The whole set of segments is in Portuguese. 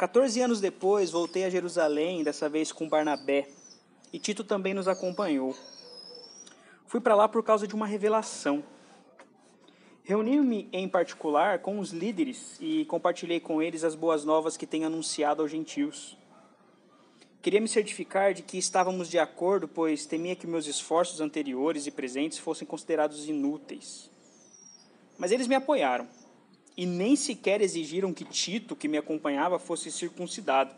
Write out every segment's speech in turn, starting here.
14 anos depois, voltei a Jerusalém, dessa vez com Barnabé, e Tito também nos acompanhou. Fui para lá por causa de uma revelação. Reuni-me em particular com os líderes e compartilhei com eles as boas novas que tenho anunciado aos gentios. Queria me certificar de que estávamos de acordo, pois temia que meus esforços anteriores e presentes fossem considerados inúteis. Mas eles me apoiaram e nem sequer exigiram que Tito, que me acompanhava, fosse circuncidado,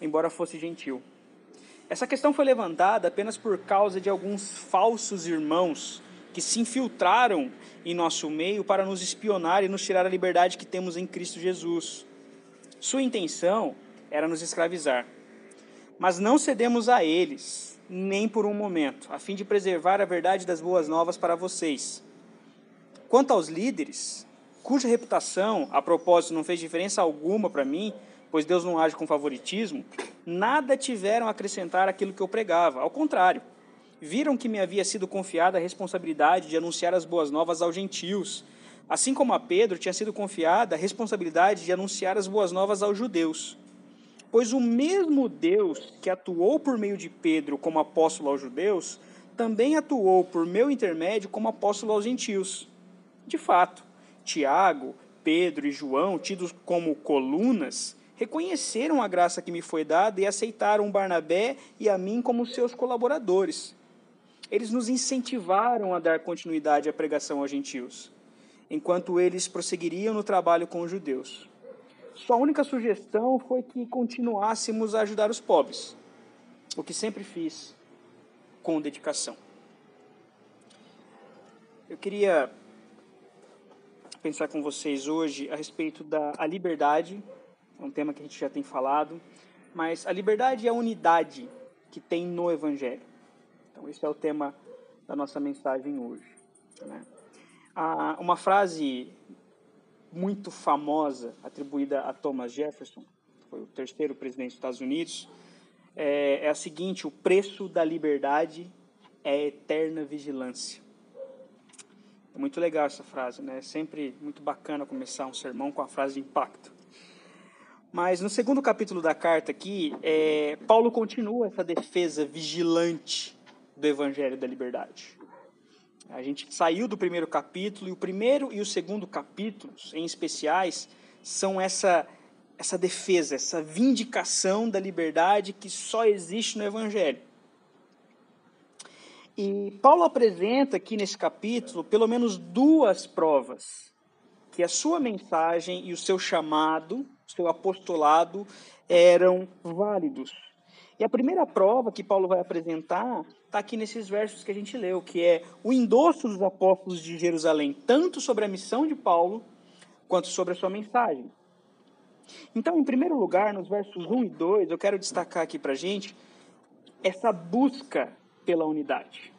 embora fosse gentil. Essa questão foi levantada apenas por causa de alguns falsos irmãos que se infiltraram em nosso meio para nos espionar e nos tirar a liberdade que temos em Cristo Jesus. Sua intenção era nos escravizar. Mas não cedemos a eles, nem por um momento, a fim de preservar a verdade das boas novas para vocês. Quanto aos líderes, cuja reputação, a propósito, não fez diferença alguma para mim, pois Deus não age com favoritismo, nada tiveram a acrescentar aquilo que eu pregava. Ao contrário, viram que me havia sido confiada a responsabilidade de anunciar as boas novas aos gentios, assim como a Pedro tinha sido confiada a responsabilidade de anunciar as boas novas aos judeus. Pois o mesmo Deus que atuou por meio de Pedro como apóstolo aos judeus, também atuou por meu intermédio como apóstolo aos gentios. De fato, Tiago, Pedro e João, tidos como colunas, reconheceram a graça que me foi dada e aceitaram Barnabé e a mim como seus colaboradores. Eles nos incentivaram a dar continuidade à pregação aos gentios, enquanto eles prosseguiriam no trabalho com os judeus. Sua única sugestão foi que continuássemos a ajudar os pobres, o que sempre fiz com dedicação. Eu queria pensar com vocês hoje a respeito da a liberdade, é um tema que a gente já tem falado, mas a liberdade e a unidade que tem no Evangelho. Então, esse é o tema da nossa mensagem hoje. Né? Uma frase muito famosa atribuída a Thomas Jefferson, foi o terceiro presidente dos Estados Unidos, é, é a seguinte: o preço da liberdade é a eterna vigilância. É muito legal essa frase, né? É sempre muito bacana começar um sermão com a frase de impacto. Mas no segundo capítulo da carta aqui, é, Paulo continua essa defesa vigilante do Evangelho da Liberdade. A gente saiu do primeiro capítulo e o primeiro e o segundo capítulos, em especiais, são essa essa defesa, essa vindicação da liberdade que só existe no Evangelho. E Paulo apresenta aqui nesse capítulo pelo menos duas provas que a sua mensagem e o seu chamado, o seu apostolado eram válidos. E a primeira prova que Paulo vai apresentar está aqui nesses versos que a gente leu, que é o endosso dos apóstolos de Jerusalém, tanto sobre a missão de Paulo quanto sobre a sua mensagem. Então, em primeiro lugar, nos versos 1 e 2, eu quero destacar aqui para a gente essa busca pela unidade.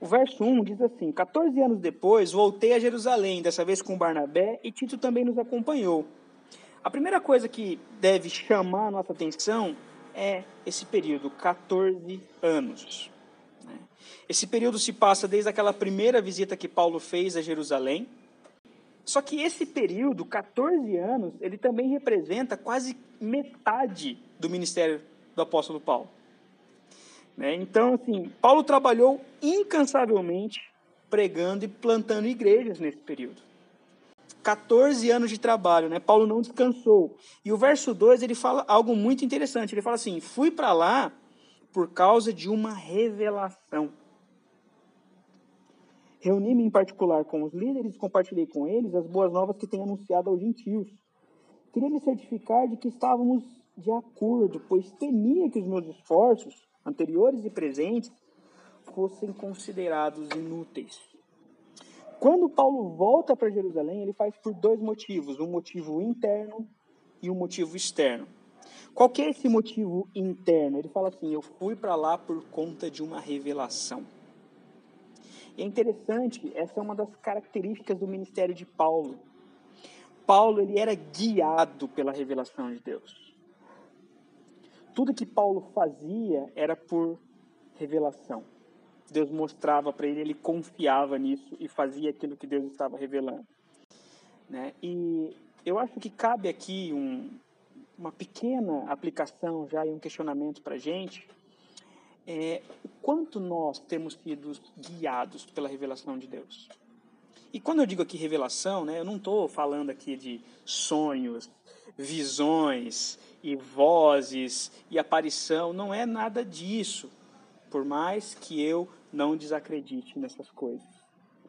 O verso 1 diz assim: 14 anos depois, voltei a Jerusalém, dessa vez com Barnabé, e Tito também nos acompanhou. A primeira coisa que deve chamar a nossa atenção é esse período, 14 anos. Né? Esse período se passa desde aquela primeira visita que Paulo fez a Jerusalém. Só que esse período, 14 anos, ele também representa quase metade do ministério do apóstolo Paulo. Né? Então, assim, Paulo trabalhou incansavelmente pregando e plantando igrejas nesse período. 14 anos de trabalho, né? Paulo não descansou. E o verso 2, ele fala algo muito interessante. Ele fala assim: "Fui para lá por causa de uma revelação. Reuni-me em particular com os líderes, compartilhei com eles as boas novas que tenho anunciado aos gentios. Queria me certificar de que estávamos de acordo, pois temia que os meus esforços anteriores e presentes, fossem considerados inúteis. Quando Paulo volta para Jerusalém, ele faz por dois motivos: um motivo interno e um motivo externo. Qual que é esse motivo interno? Ele fala assim: Eu fui para lá por conta de uma revelação. E é interessante, essa é uma das características do ministério de Paulo. Paulo ele era guiado pela revelação de Deus. Tudo que Paulo fazia era por revelação. Deus mostrava para ele, ele confiava nisso e fazia aquilo que Deus estava revelando. Né? E eu acho que cabe aqui um, uma pequena aplicação já e um questionamento para a gente. É, o quanto nós temos sido guiados pela revelação de Deus. E quando eu digo aqui revelação, né, eu não estou falando aqui de sonhos, visões e vozes e aparição, não é nada disso, por mais que eu não desacredite nessas coisas.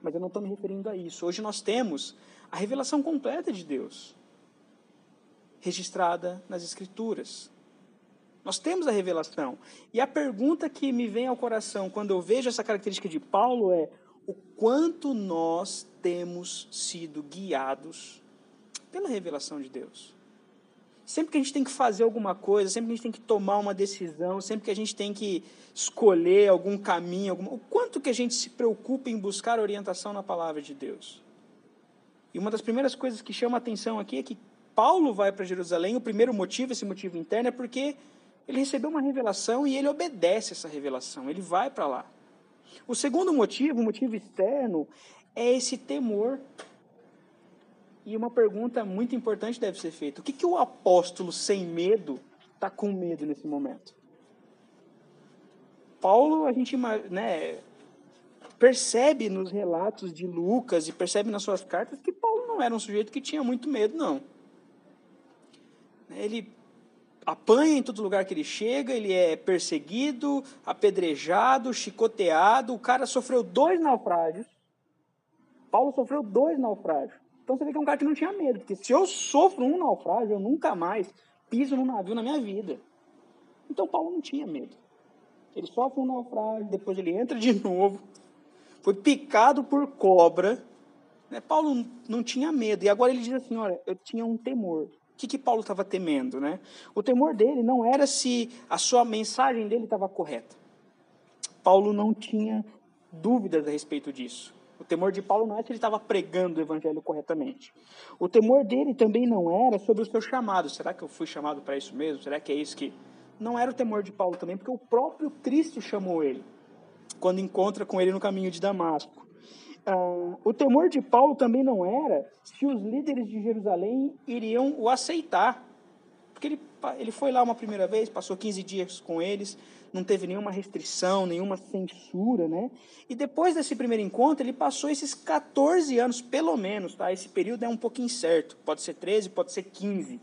Mas eu não estou me referindo a isso. Hoje nós temos a revelação completa de Deus, registrada nas Escrituras. Nós temos a revelação. E a pergunta que me vem ao coração quando eu vejo essa característica de Paulo é: o quanto nós temos sido guiados pela revelação de Deus? Sempre que a gente tem que fazer alguma coisa, sempre que a gente tem que tomar uma decisão, sempre que a gente tem que escolher algum caminho, algum... o quanto que a gente se preocupa em buscar orientação na palavra de Deus? E uma das primeiras coisas que chama a atenção aqui é que Paulo vai para Jerusalém, o primeiro motivo, esse motivo interno, é porque ele recebeu uma revelação e ele obedece essa revelação, ele vai para lá. O segundo motivo, o motivo externo, é esse temor. E uma pergunta muito importante deve ser feita: o que, que o apóstolo sem medo está com medo nesse momento? Paulo, a gente né, percebe nos relatos de Lucas e percebe nas suas cartas que Paulo não era um sujeito que tinha muito medo, não. Ele apanha em todo lugar que ele chega, ele é perseguido, apedrejado, chicoteado. O cara sofreu dois naufrágios. Paulo sofreu dois naufrágios. Então você vê que é um cara que não tinha medo, porque se eu sofro um naufrágio, eu nunca mais piso num navio na minha vida. Então Paulo não tinha medo. Ele sofre um naufrágio, depois ele entra de novo, foi picado por cobra. Né? Paulo não tinha medo. E agora ele diz assim: olha, eu tinha um temor. O que, que Paulo estava temendo? Né? O temor dele não era se a sua mensagem dele estava correta. Paulo não tinha dúvidas a respeito disso. O temor de Paulo não é se ele estava pregando o evangelho corretamente. O temor dele também não era sobre o seu chamado. Será que eu fui chamado para isso mesmo? Será que é isso que. Não era o temor de Paulo também, porque o próprio Cristo chamou ele quando encontra com ele no caminho de Damasco. Ah, o temor de Paulo também não era se os líderes de Jerusalém iriam o aceitar. Porque ele, ele foi lá uma primeira vez, passou 15 dias com eles, não teve nenhuma restrição, nenhuma censura, né? E depois desse primeiro encontro, ele passou esses 14 anos, pelo menos, tá? Esse período é um pouco incerto, pode ser 13, pode ser 15.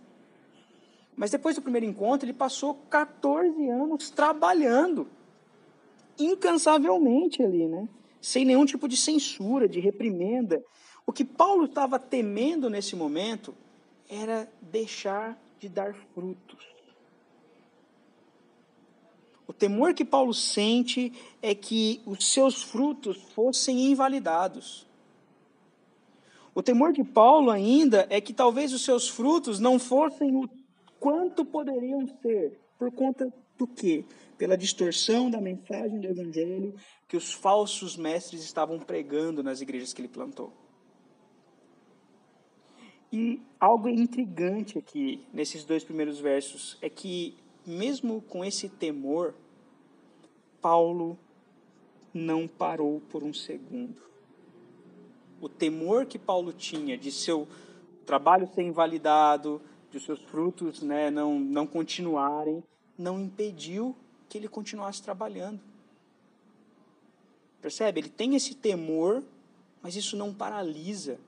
Mas depois do primeiro encontro, ele passou 14 anos trabalhando incansavelmente ali, né? Sem nenhum tipo de censura, de reprimenda. O que Paulo estava temendo nesse momento era deixar de dar frutos. O temor que Paulo sente é que os seus frutos fossem invalidados. O temor de Paulo ainda é que talvez os seus frutos não fossem o quanto poderiam ser, por conta do quê? Pela distorção da mensagem do evangelho que os falsos mestres estavam pregando nas igrejas que ele plantou. E algo intrigante aqui nesses dois primeiros versos é que mesmo com esse temor, Paulo não parou por um segundo. O temor que Paulo tinha de seu trabalho ser invalidado, de seus frutos né, não, não continuarem, não impediu que ele continuasse trabalhando. Percebe? Ele tem esse temor, mas isso não paralisa.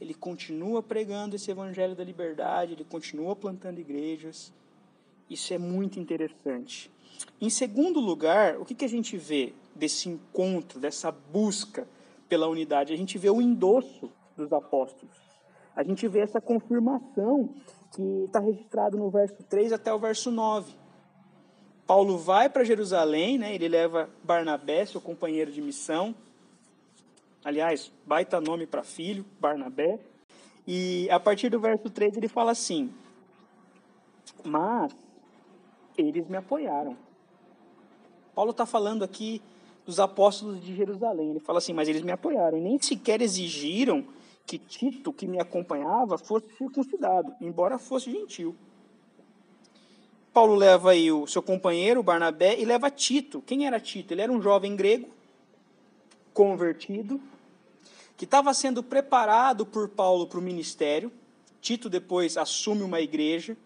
Ele continua pregando esse evangelho da liberdade, ele continua plantando igrejas. Isso é muito interessante. Em segundo lugar, o que, que a gente vê desse encontro, dessa busca pela unidade? A gente vê o endosso dos apóstolos. A gente vê essa confirmação que está registrado no verso 3 até o verso 9. Paulo vai para Jerusalém, né? ele leva Barnabé, seu companheiro de missão. Aliás, baita nome para filho, Barnabé. E a partir do verso 3 ele fala assim: Mas eles me apoiaram. Paulo está falando aqui dos apóstolos de Jerusalém. Ele fala assim: Mas eles me apoiaram. E nem sequer exigiram que Tito, que me acompanhava, fosse circuncidado, embora fosse gentil. Paulo leva aí o seu companheiro, Barnabé, e leva Tito. Quem era Tito? Ele era um jovem grego, convertido, que estava sendo preparado por Paulo para o ministério. Tito depois assume uma igreja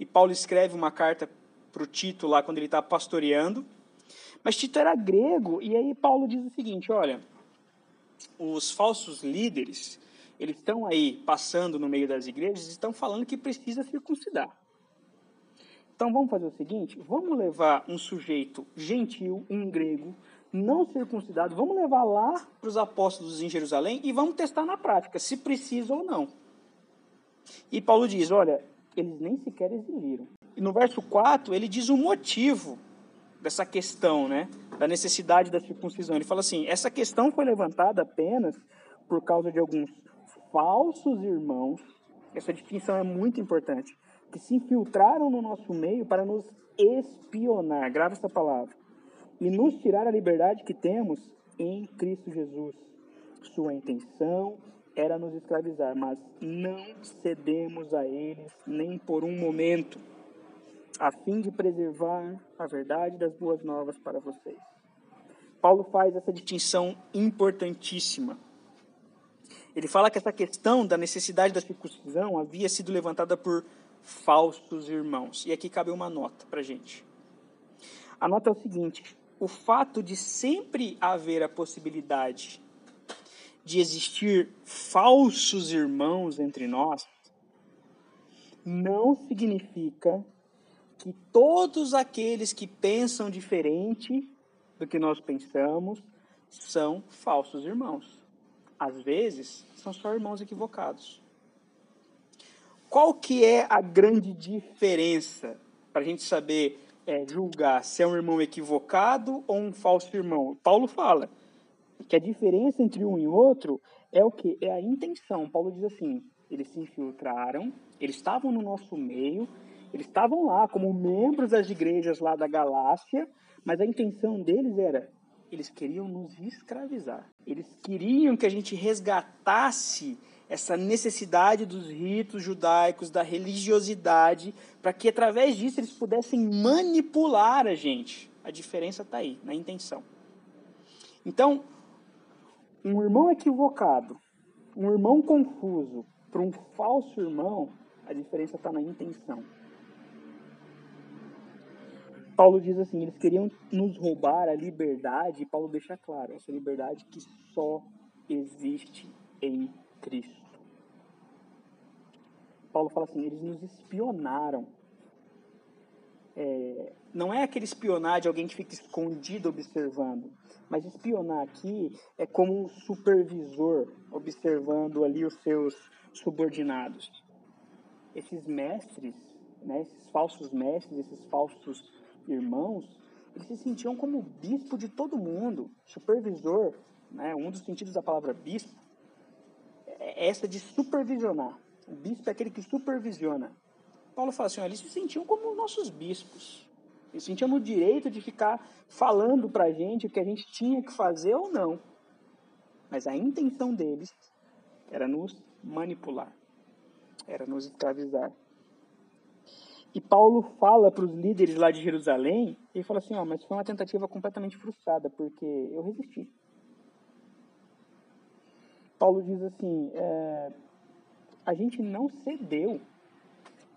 e Paulo escreve uma carta para o Tito lá quando ele está pastoreando. Mas Tito era grego e aí Paulo diz o seguinte: olha, os falsos líderes eles estão aí passando no meio das igrejas e estão falando que precisa circuncidar. Então vamos fazer o seguinte: vamos levar um sujeito gentil, um grego, não circuncidado, vamos levar lá para os apóstolos em Jerusalém e vamos testar na prática, se precisa ou não. E Paulo diz: olha, eles nem sequer exigiram. No verso 4, ele diz o motivo dessa questão, né? Da necessidade da circuncisão. Ele fala assim: essa questão foi levantada apenas por causa de alguns falsos irmãos. Essa distinção é muito importante que se infiltraram no nosso meio para nos espionar, grava essa palavra, e nos tirar a liberdade que temos em Cristo Jesus. Sua intenção era nos escravizar, mas não cedemos a eles nem por um momento, a fim de preservar a verdade das boas novas para vocês. Paulo faz essa distinção importantíssima. Ele fala que essa questão da necessidade da circuncisão havia sido levantada por falsos irmãos. E aqui cabe uma nota para gente. A nota é o seguinte: o fato de sempre haver a possibilidade de existir falsos irmãos entre nós não significa que todos aqueles que pensam diferente do que nós pensamos são falsos irmãos. Às vezes, são só irmãos equivocados. Qual que é a grande diferença para a gente saber é, julgar se é um irmão equivocado ou um falso irmão? Paulo fala que a diferença entre um e outro é o que? É a intenção. Paulo diz assim: eles se infiltraram, eles estavam no nosso meio, eles estavam lá como membros das igrejas lá da Galácia, mas a intenção deles era eles queriam nos escravizar. Eles queriam que a gente resgatasse essa necessidade dos ritos judaicos, da religiosidade, para que através disso eles pudessem manipular a gente. A diferença está aí, na intenção. Então, um irmão equivocado, um irmão confuso, para um falso irmão, a diferença está na intenção. Paulo diz assim: eles queriam nos roubar a liberdade, e Paulo deixa claro, essa liberdade que só existe em Cristo. Paulo fala assim: eles nos espionaram. É, não é aquele espionar de alguém que fica escondido observando, mas espionar aqui é como um supervisor observando ali os seus subordinados. Esses mestres, né, esses falsos mestres, esses falsos irmãos, eles se sentiam como bispo de todo mundo, supervisor, né, um dos sentidos da palavra bispo é essa de supervisionar. O bispo é aquele que supervisiona. Paulo fala assim: eles se sentiam como nossos bispos. Eles sentiam no direito de ficar falando para a gente o que a gente tinha que fazer ou não. Mas a intenção deles era nos manipular, era nos escravizar. E Paulo fala para os líderes lá de Jerusalém, e fala assim, ó, mas foi uma tentativa completamente frustrada, porque eu resisti. Paulo diz assim: é, a gente não cedeu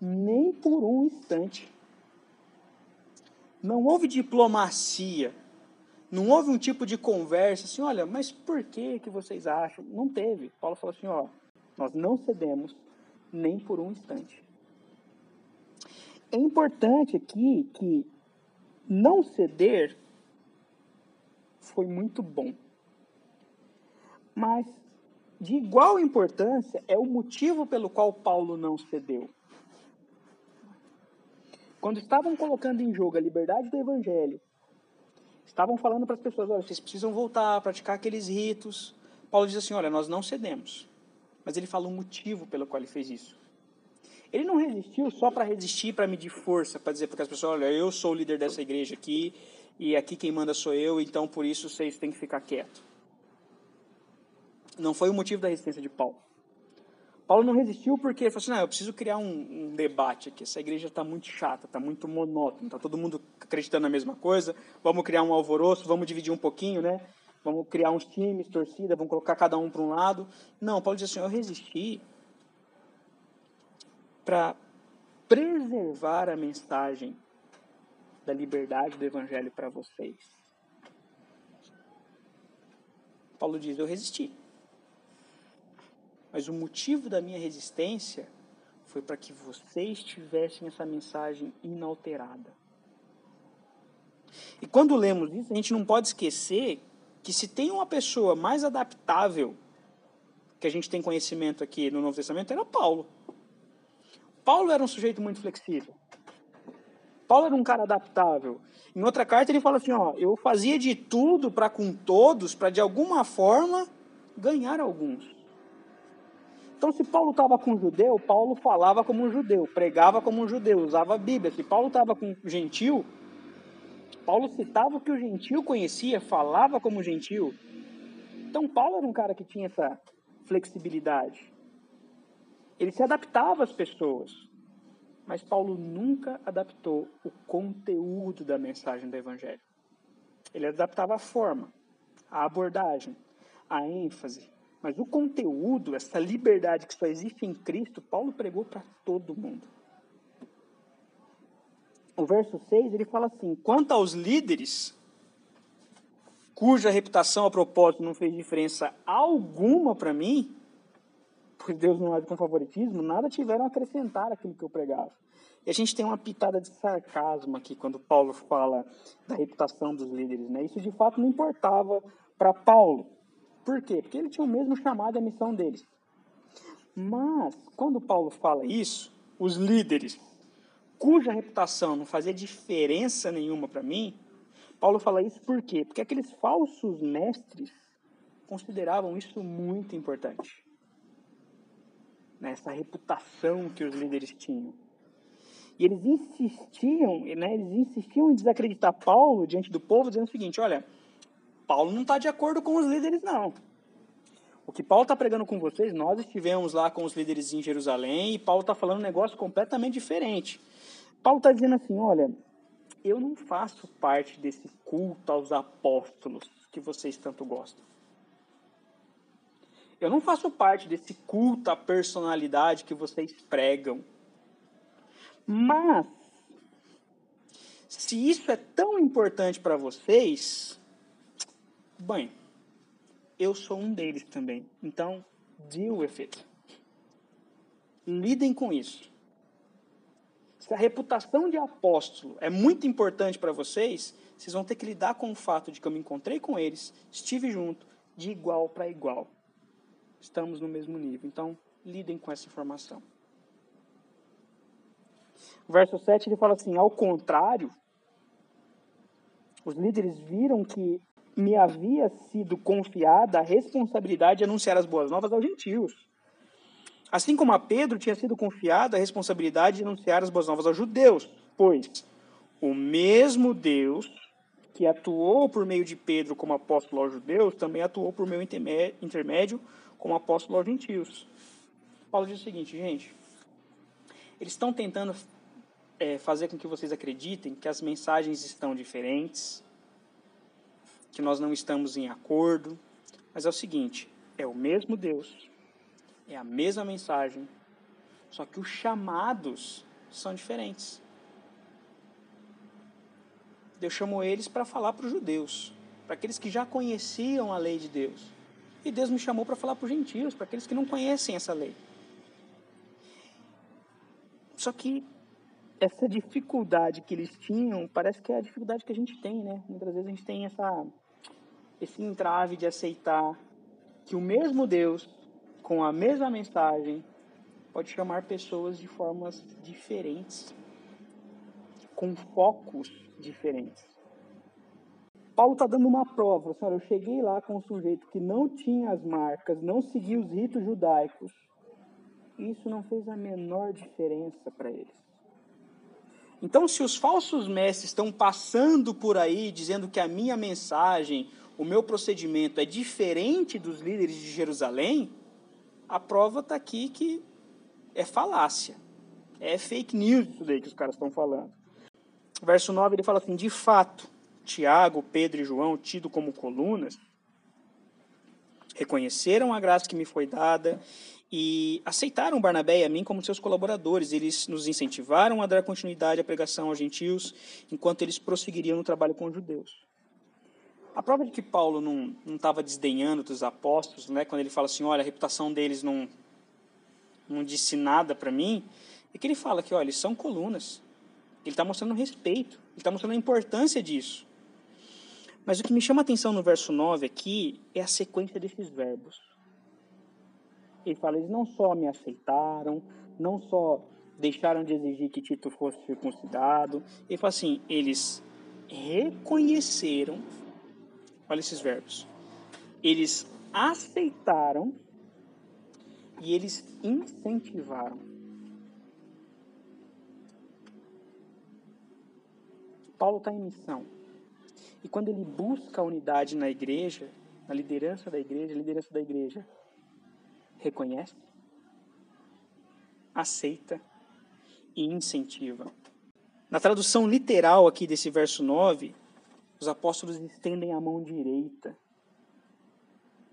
nem por um instante. Não houve diplomacia. Não houve um tipo de conversa assim, olha, mas por que que vocês acham? Não teve. Paulo falou assim, ó, nós não cedemos nem por um instante. É importante aqui que não ceder foi muito bom. Mas de igual importância é o motivo pelo qual Paulo não cedeu. Quando estavam colocando em jogo a liberdade do evangelho, estavam falando para as pessoas: olha, vocês precisam voltar a praticar aqueles ritos. Paulo diz assim: olha, nós não cedemos. Mas ele fala o motivo pelo qual ele fez isso. Ele não resistiu só para resistir, para medir força, para dizer para as pessoas: olha, eu sou o líder dessa igreja aqui, e aqui quem manda sou eu, então por isso vocês têm que ficar quietos não foi o motivo da resistência de Paulo. Paulo não resistiu porque ele falou assim, não, eu preciso criar um, um debate aqui, essa igreja está muito chata, está muito monótona, está todo mundo acreditando na mesma coisa, vamos criar um alvoroço, vamos dividir um pouquinho, né? vamos criar uns times, torcida, vamos colocar cada um para um lado. Não, Paulo diz assim: eu resisti para preservar a mensagem da liberdade do evangelho para vocês. Paulo diz: eu resisti. Mas o motivo da minha resistência foi para que vocês tivessem essa mensagem inalterada. E quando lemos isso, a gente não pode esquecer que se tem uma pessoa mais adaptável que a gente tem conhecimento aqui no Novo Testamento, era Paulo. Paulo era um sujeito muito flexível. Paulo era um cara adaptável. Em outra carta ele fala assim, ó, eu fazia de tudo para com todos, para de alguma forma ganhar alguns. Então, se Paulo estava com um judeu, Paulo falava como um judeu, pregava como um judeu, usava a Bíblia. Se Paulo estava com um gentil, Paulo citava o que o gentil conhecia, falava como gentil. Então, Paulo era um cara que tinha essa flexibilidade. Ele se adaptava às pessoas. Mas Paulo nunca adaptou o conteúdo da mensagem do Evangelho. Ele adaptava a forma, a abordagem, a ênfase, mas o conteúdo, essa liberdade que só existe em Cristo, Paulo pregou para todo mundo. O verso 6, ele fala assim: Quanto aos líderes, cuja reputação a propósito não fez diferença alguma para mim, pois Deus não age com favoritismo, nada tiveram a acrescentar aquilo que eu pregava. E a gente tem uma pitada de sarcasmo aqui quando Paulo fala da reputação dos líderes. Né? Isso de fato não importava para Paulo. Por quê? Porque ele tinha o mesmo chamado e a missão deles. Mas, quando Paulo fala isso, os líderes, cuja reputação não fazia diferença nenhuma para mim, Paulo fala isso por quê? Porque aqueles falsos mestres consideravam isso muito importante. Nessa reputação que os líderes tinham. E eles insistiam, né, eles insistiam em desacreditar Paulo diante do povo, dizendo o seguinte: olha, Paulo não está de acordo com os líderes, não. O que Paulo está pregando com vocês, nós estivemos lá com os líderes em Jerusalém e Paulo está falando um negócio completamente diferente. Paulo está dizendo assim: olha, eu não faço parte desse culto aos apóstolos que vocês tanto gostam. Eu não faço parte desse culto à personalidade que vocês pregam. Mas, se isso é tão importante para vocês, Bem, eu sou um deles também. Então, deal with it. Lidem com isso. Se a reputação de apóstolo é muito importante para vocês, vocês vão ter que lidar com o fato de que eu me encontrei com eles, estive junto, de igual para igual. Estamos no mesmo nível. Então, lidem com essa informação. Verso 7 ele fala assim: ao contrário, os líderes viram que me havia sido confiada a responsabilidade de anunciar as boas novas aos gentios. Assim como a Pedro tinha sido confiada a responsabilidade de anunciar as boas novas aos judeus, pois o mesmo Deus que atuou por meio de Pedro como apóstolo aos judeus, também atuou por meio intermédio como apóstolo aos gentios. Paulo diz o seguinte, gente, eles estão tentando é, fazer com que vocês acreditem que as mensagens estão diferentes, que nós não estamos em acordo, mas é o seguinte: é o mesmo Deus, é a mesma mensagem, só que os chamados são diferentes. Deus chamou eles para falar para os judeus, para aqueles que já conheciam a lei de Deus. E Deus me chamou para falar para os gentios, para aqueles que não conhecem essa lei. Só que essa dificuldade que eles tinham parece que é a dificuldade que a gente tem, né? Muitas vezes a gente tem essa, esse entrave de aceitar que o mesmo Deus, com a mesma mensagem, pode chamar pessoas de formas diferentes, com focos diferentes. Paulo está dando uma prova. Senhora, eu cheguei lá com um sujeito que não tinha as marcas, não seguia os ritos judaicos. Isso não fez a menor diferença para eles. Então, se os falsos mestres estão passando por aí dizendo que a minha mensagem, o meu procedimento é diferente dos líderes de Jerusalém, a prova está aqui que é falácia. É fake news isso daí que os caras estão falando. Verso 9 ele fala assim: De fato, Tiago, Pedro e João, tido como colunas, reconheceram a graça que me foi dada e aceitaram Barnabé e a mim como seus colaboradores. Eles nos incentivaram a dar continuidade à pregação aos gentios, enquanto eles prosseguiriam no trabalho com os judeus. A prova de que Paulo não estava desdenhando dos apóstolos, né, quando ele fala assim, olha, a reputação deles não, não disse nada para mim, é que ele fala que, olha, eles são colunas. Ele está mostrando respeito, ele está mostrando a importância disso. Mas o que me chama a atenção no verso 9 aqui é a sequência desses verbos. Ele fala, eles não só me aceitaram, não só deixaram de exigir que Tito fosse circuncidado. Ele fala assim, eles reconheceram, olha esses verbos, eles aceitaram e eles incentivaram. Paulo está em missão. E quando ele busca a unidade na igreja, na liderança da igreja, a liderança da igreja reconhece, aceita e incentiva. Na tradução literal aqui desse verso 9, os apóstolos estendem a mão direita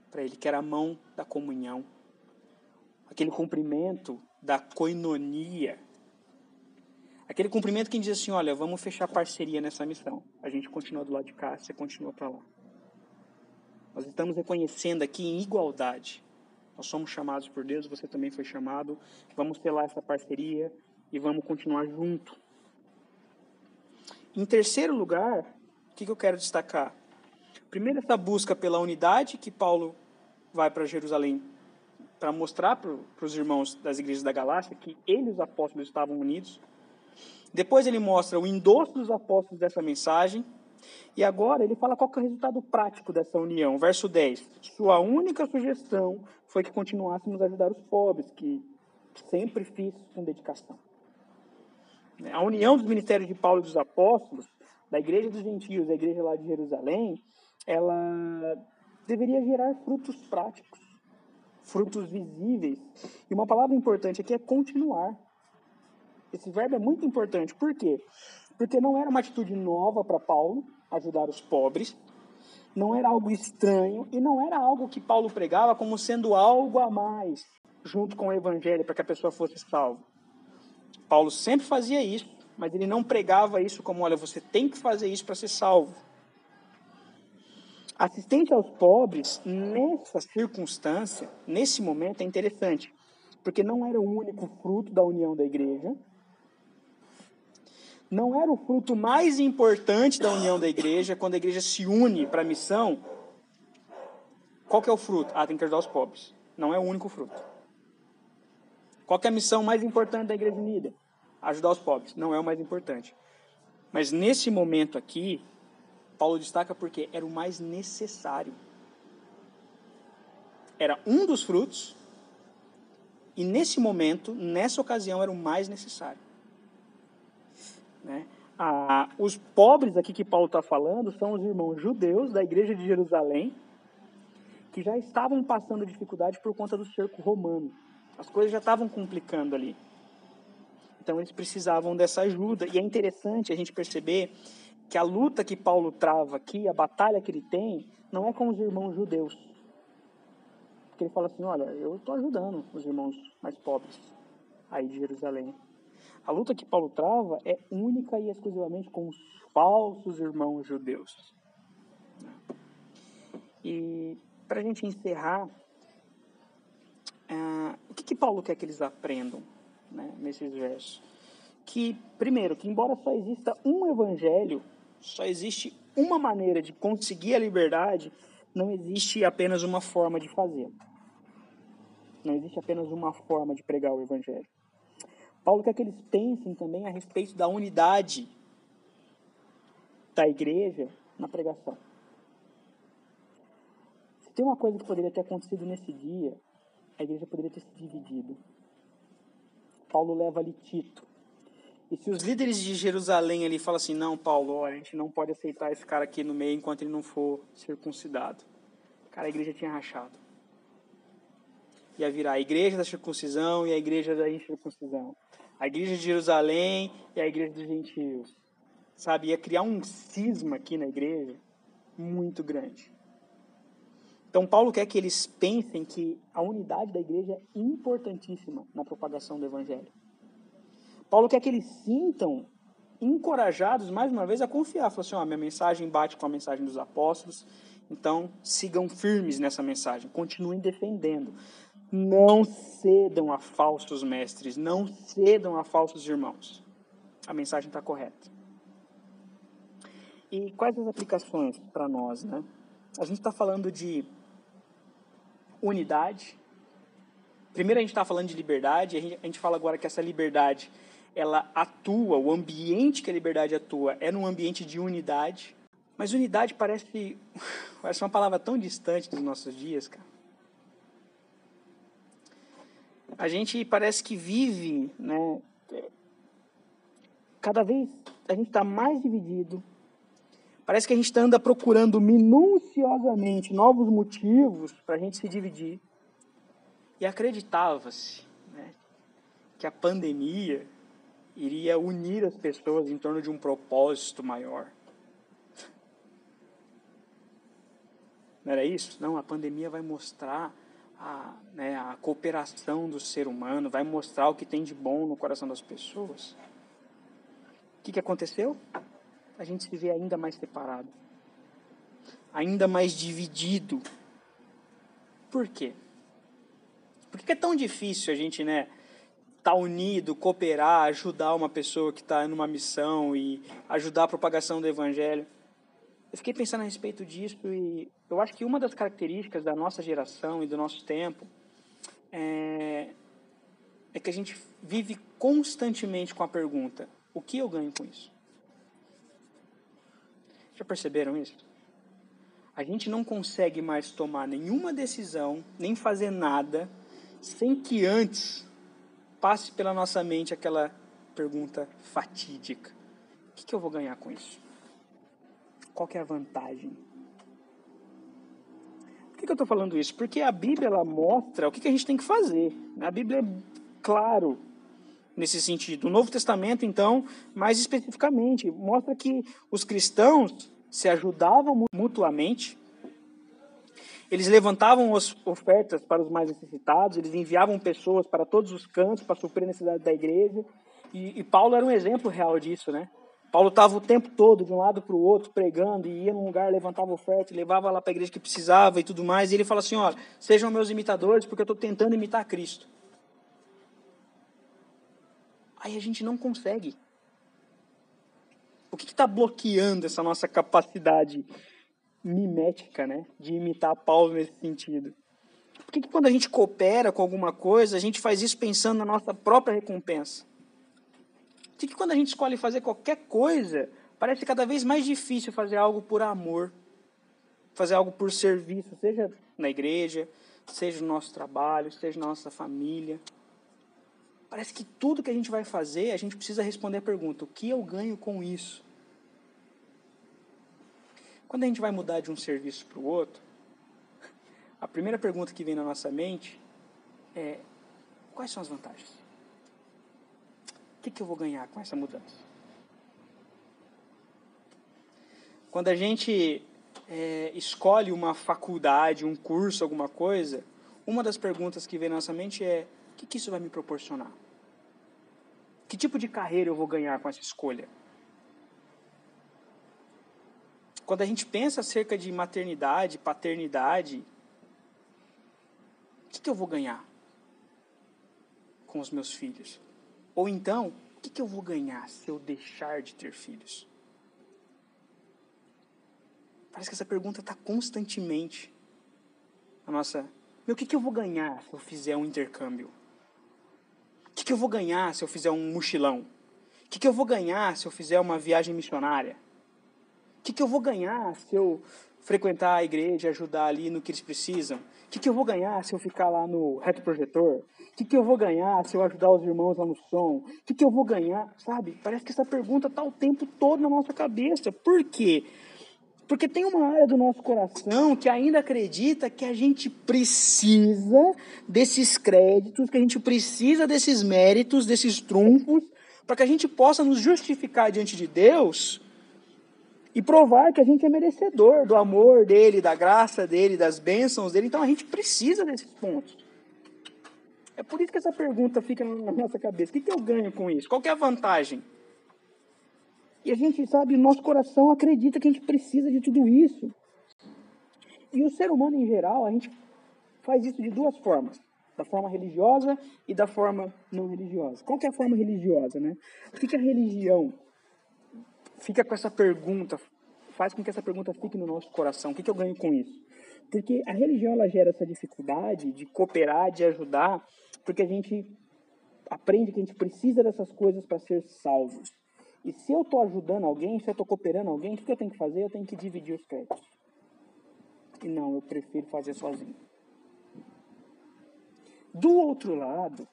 para ele, que era a mão da comunhão. Aquele cumprimento da coinonia Aquele cumprimento que diz assim, olha, vamos fechar parceria nessa missão. A gente continua do lado de cá, você continua para lá. Nós estamos reconhecendo aqui em igualdade. Nós somos chamados por Deus, você também foi chamado. Vamos selar essa parceria e vamos continuar junto. Em terceiro lugar, o que eu quero destacar? Primeiro, essa busca pela unidade que Paulo vai para Jerusalém para mostrar para os irmãos das igrejas da Galácia que ele e os apóstolos estavam unidos. Depois ele mostra o endosso dos apóstolos dessa mensagem. E agora ele fala qual é o resultado prático dessa união. Verso 10. Sua única sugestão foi que continuássemos a ajudar os pobres, que sempre fiz com dedicação. A união dos ministérios de Paulo e dos apóstolos, da igreja dos gentios, da igreja lá de Jerusalém, ela deveria gerar frutos práticos, frutos visíveis. E uma palavra importante aqui é continuar. Esse verbo é muito importante. Por quê? Porque não era uma atitude nova para Paulo ajudar os pobres, não era algo estranho e não era algo que Paulo pregava como sendo algo a mais junto com o evangelho para que a pessoa fosse salva. Paulo sempre fazia isso, mas ele não pregava isso como, olha, você tem que fazer isso para ser salvo. Assistência aos pobres, nessa circunstância, nesse momento, é interessante, porque não era o único fruto da união da igreja, não era o fruto mais importante da união da igreja, quando a igreja se une para a missão. Qual que é o fruto? Ah, tem que ajudar os pobres. Não é o único fruto. Qual que é a missão mais importante da igreja unida? Ajudar os pobres. Não é o mais importante. Mas nesse momento aqui, Paulo destaca porque era o mais necessário. Era um dos frutos, e nesse momento, nessa ocasião, era o mais necessário. Né? Ah, os pobres aqui que Paulo está falando são os irmãos judeus da igreja de Jerusalém, que já estavam passando dificuldade por conta do cerco romano. As coisas já estavam complicando ali. Então eles precisavam dessa ajuda. E é interessante a gente perceber que a luta que Paulo trava aqui, a batalha que ele tem, não é com os irmãos judeus. Porque ele fala assim: olha, eu estou ajudando os irmãos mais pobres aí de Jerusalém. A luta que Paulo trava é única e exclusivamente com os falsos irmãos judeus. E para a gente encerrar, uh, o que, que, Paulo quer que eles aprendam né, nesses versos? Que, primeiro, que embora só exista um evangelho, só existe uma maneira de conseguir a liberdade, não existe apenas uma forma de fazer. Não existe apenas uma forma de pregar o evangelho. Paulo quer que eles pensem também a respeito da unidade da igreja na pregação. Se tem uma coisa que poderia ter acontecido nesse dia, a igreja poderia ter se dividido. Paulo leva ali Tito. E se os líderes de Jerusalém ali falam assim, não, Paulo, a gente não pode aceitar esse cara aqui no meio enquanto ele não for circuncidado. Cara, a igreja tinha rachado. Ia virar a igreja da circuncisão e a igreja da incircuncisão a igreja de Jerusalém e a igreja dos gentios. Sabe, ia criar um cisma aqui na igreja muito grande. Então, Paulo quer que eles pensem que a unidade da igreja é importantíssima na propagação do evangelho. Paulo quer que eles sintam encorajados, mais uma vez, a confiar. Falou assim: ó, minha mensagem bate com a mensagem dos apóstolos, então sigam firmes nessa mensagem, continuem defendendo. Não cedam a falsos mestres, não cedam a falsos irmãos. A mensagem está correta. E quais as aplicações para nós, né? A gente está falando de unidade. Primeiro a gente está falando de liberdade, a gente, fala agora que essa liberdade ela atua, o ambiente que a liberdade atua é num ambiente de unidade. Mas unidade parece, parece uma palavra tão distante dos nossos dias, cara. A gente parece que vive, né? Cada vez a gente está mais dividido. Parece que a gente anda procurando minuciosamente novos motivos para a gente se dividir. E acreditava-se né, que a pandemia iria unir as pessoas em torno de um propósito maior. Não era isso? Não, a pandemia vai mostrar a, né, a cooperação do ser humano, vai mostrar o que tem de bom no coração das pessoas. O que, que aconteceu? A gente se vê ainda mais separado, ainda mais dividido. Por quê? Por que é tão difícil a gente, né, estar tá unido, cooperar, ajudar uma pessoa que está numa missão e ajudar a propagação do evangelho. Eu fiquei pensando a respeito disso e eu acho que uma das características da nossa geração e do nosso tempo é, é que a gente vive constantemente com a pergunta: o que eu ganho com isso? Já perceberam isso? A gente não consegue mais tomar nenhuma decisão, nem fazer nada, sem que antes passe pela nossa mente aquela pergunta fatídica: o que, que eu vou ganhar com isso? Qual é a vantagem? Por que, que eu estou falando isso? Porque a Bíblia ela mostra o que, que a gente tem que fazer. A Bíblia é claro nesse sentido. O Novo Testamento, então, mais especificamente, mostra que os cristãos se ajudavam mutuamente eles levantavam as ofertas para os mais necessitados, eles enviavam pessoas para todos os cantos para suprir a necessidade da igreja. E, e Paulo era um exemplo real disso, né? Paulo estava o tempo todo de um lado para o outro pregando e ia num lugar, levantava oferta, levava lá para a igreja que precisava e tudo mais. E ele fala assim: olha, sejam meus imitadores porque eu estou tentando imitar Cristo. Aí a gente não consegue. O que está bloqueando essa nossa capacidade mimética, né? De imitar Paulo nesse sentido. Por que, que quando a gente coopera com alguma coisa, a gente faz isso pensando na nossa própria recompensa? Que, que quando a gente escolhe fazer qualquer coisa, parece cada vez mais difícil fazer algo por amor, fazer algo por serviço, seja na igreja, seja no nosso trabalho, seja na nossa família. Parece que tudo que a gente vai fazer, a gente precisa responder a pergunta: o que eu ganho com isso? Quando a gente vai mudar de um serviço para o outro, a primeira pergunta que vem na nossa mente é: quais são as vantagens? Que, que eu vou ganhar com essa mudança? Quando a gente é, escolhe uma faculdade, um curso, alguma coisa, uma das perguntas que vem na nossa mente é: o que, que isso vai me proporcionar? Que tipo de carreira eu vou ganhar com essa escolha? Quando a gente pensa acerca de maternidade, paternidade, o que, que eu vou ganhar com os meus filhos? Ou então, o que, que eu vou ganhar se eu deixar de ter filhos? Parece que essa pergunta está constantemente na nossa. Meu, o que, que eu vou ganhar se eu fizer um intercâmbio? O que, que eu vou ganhar se eu fizer um mochilão? O que, que eu vou ganhar se eu fizer uma viagem missionária? que, que eu vou ganhar se eu frequentar a igreja, ajudar ali no que eles precisam? O que, que eu vou ganhar se eu ficar lá no reto projetor? O que, que eu vou ganhar se eu ajudar os irmãos lá no som? O que, que eu vou ganhar? Sabe? Parece que essa pergunta está o tempo todo na nossa cabeça. Por quê? Porque tem uma área do nosso coração que ainda acredita que a gente precisa desses créditos, que a gente precisa desses méritos, desses trunfos, para que a gente possa nos justificar diante de Deus e provar que a gente é merecedor do amor dele, da graça dele, das bênçãos dele. Então a gente precisa desses pontos. É por isso que essa pergunta fica na nossa cabeça. O que, que eu ganho com isso? Qual é a vantagem? E a gente sabe, nosso coração acredita que a gente precisa de tudo isso. E o ser humano em geral, a gente faz isso de duas formas. Da forma religiosa e da forma não religiosa. Qual que é a forma religiosa, né? Por que, que a religião fica com essa pergunta, faz com que essa pergunta fique no nosso coração. O que, que eu ganho com isso? Porque a religião ela gera essa dificuldade de cooperar, de ajudar, porque a gente aprende que a gente precisa dessas coisas para ser salvo. E se eu estou ajudando alguém, se eu estou cooperando alguém, o que eu tenho que fazer? Eu tenho que dividir os créditos. E não, eu prefiro fazer sozinho. Do outro lado,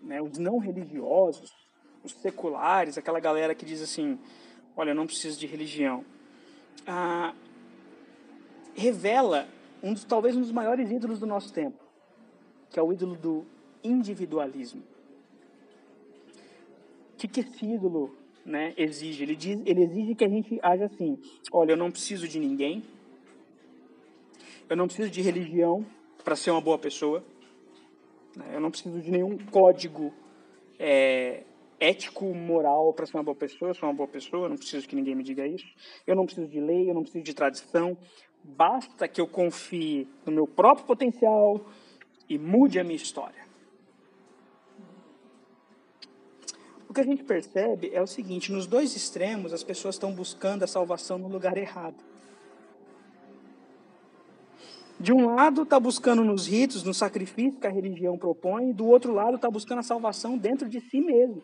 né, os não religiosos, os seculares, aquela galera que diz assim: olha, eu não preciso de religião, ah, revela um dos, talvez um dos maiores ídolos do nosso tempo, que é o ídolo do individualismo. O que, que esse ídolo né, exige? Ele, diz, ele exige que a gente haja assim: olha, eu não preciso de ninguém, eu não preciso de religião para ser uma boa pessoa, né, eu não preciso de nenhum código é, ético, moral para ser uma boa pessoa. Eu sou uma boa pessoa, não preciso que ninguém me diga isso. Eu não preciso de lei, eu não preciso de tradição. Basta que eu confie no meu próprio potencial e mude a minha história. O que a gente percebe é o seguinte: nos dois extremos, as pessoas estão buscando a salvação no lugar errado. De um lado, está buscando nos ritos, no sacrifício que a religião propõe, do outro lado, está buscando a salvação dentro de si mesmo.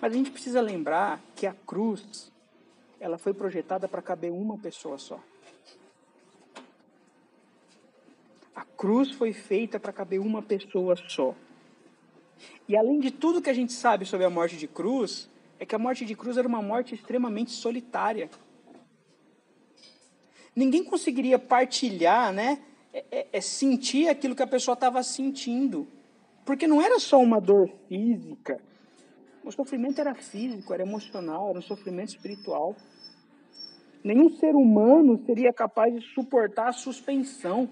Mas a gente precisa lembrar que a cruz, ela foi projetada para caber uma pessoa só. A cruz foi feita para caber uma pessoa só. E além de tudo que a gente sabe sobre a morte de cruz, é que a morte de cruz era uma morte extremamente solitária. Ninguém conseguiria partilhar, né? É, é, é sentir aquilo que a pessoa estava sentindo. Porque não era só uma dor física, o sofrimento era físico, era emocional, era um sofrimento espiritual. Nenhum ser humano seria capaz de suportar a suspensão.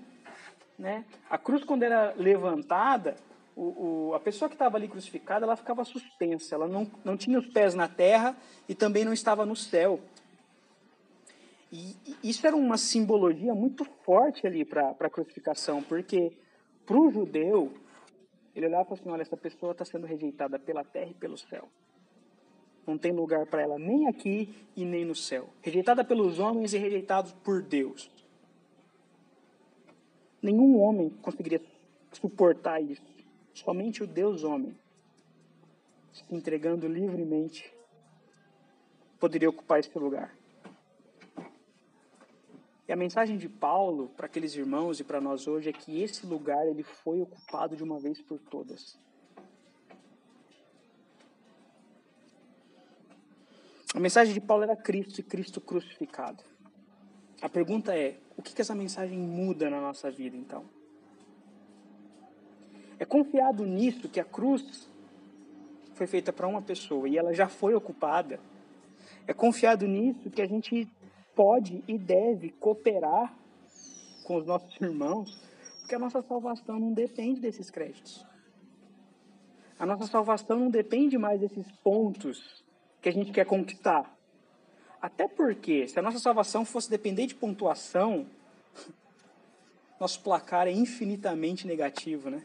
Né? A cruz, quando era levantada, o, o, a pessoa que estava ali crucificada, ela ficava suspensa. Ela não, não tinha os pés na terra e também não estava no céu. E, e isso era uma simbologia muito forte ali para a crucificação, porque para o judeu, ele olhava e falou assim: olha, essa pessoa está sendo rejeitada pela terra e pelo céu. Não tem lugar para ela nem aqui e nem no céu. Rejeitada pelos homens e rejeitada por Deus. Nenhum homem conseguiria suportar isso. Somente o Deus homem, se entregando livremente, poderia ocupar esse lugar. E a mensagem de Paulo para aqueles irmãos e para nós hoje é que esse lugar ele foi ocupado de uma vez por todas. A mensagem de Paulo era Cristo e Cristo crucificado. A pergunta é: o que, que essa mensagem muda na nossa vida então? É confiado nisso que a cruz foi feita para uma pessoa e ela já foi ocupada. É confiado nisso que a gente pode e deve cooperar com os nossos irmãos, porque a nossa salvação não depende desses créditos. A nossa salvação não depende mais desses pontos que a gente quer conquistar. Até porque, se a nossa salvação fosse depender de pontuação, nosso placar é infinitamente negativo, né?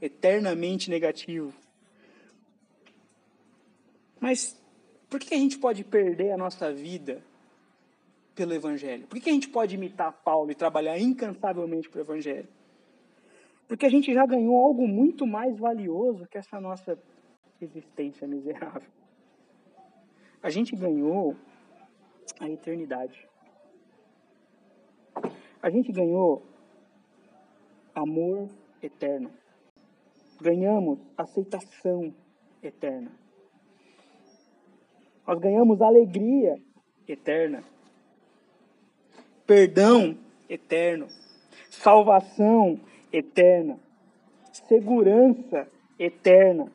Eternamente negativo. Mas por que a gente pode perder a nossa vida pelo Evangelho? Por que a gente pode imitar Paulo e trabalhar incansavelmente pelo Evangelho? Porque a gente já ganhou algo muito mais valioso que essa nossa existência miserável. A gente ganhou a eternidade. A gente ganhou amor eterno. Ganhamos aceitação eterna. Nós ganhamos alegria eterna perdão eterno, salvação eterna, segurança eterna.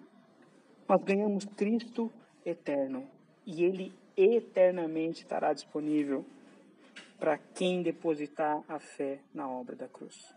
Nós ganhamos Cristo eterno e ele eternamente estará disponível para quem depositar a fé na obra da cruz.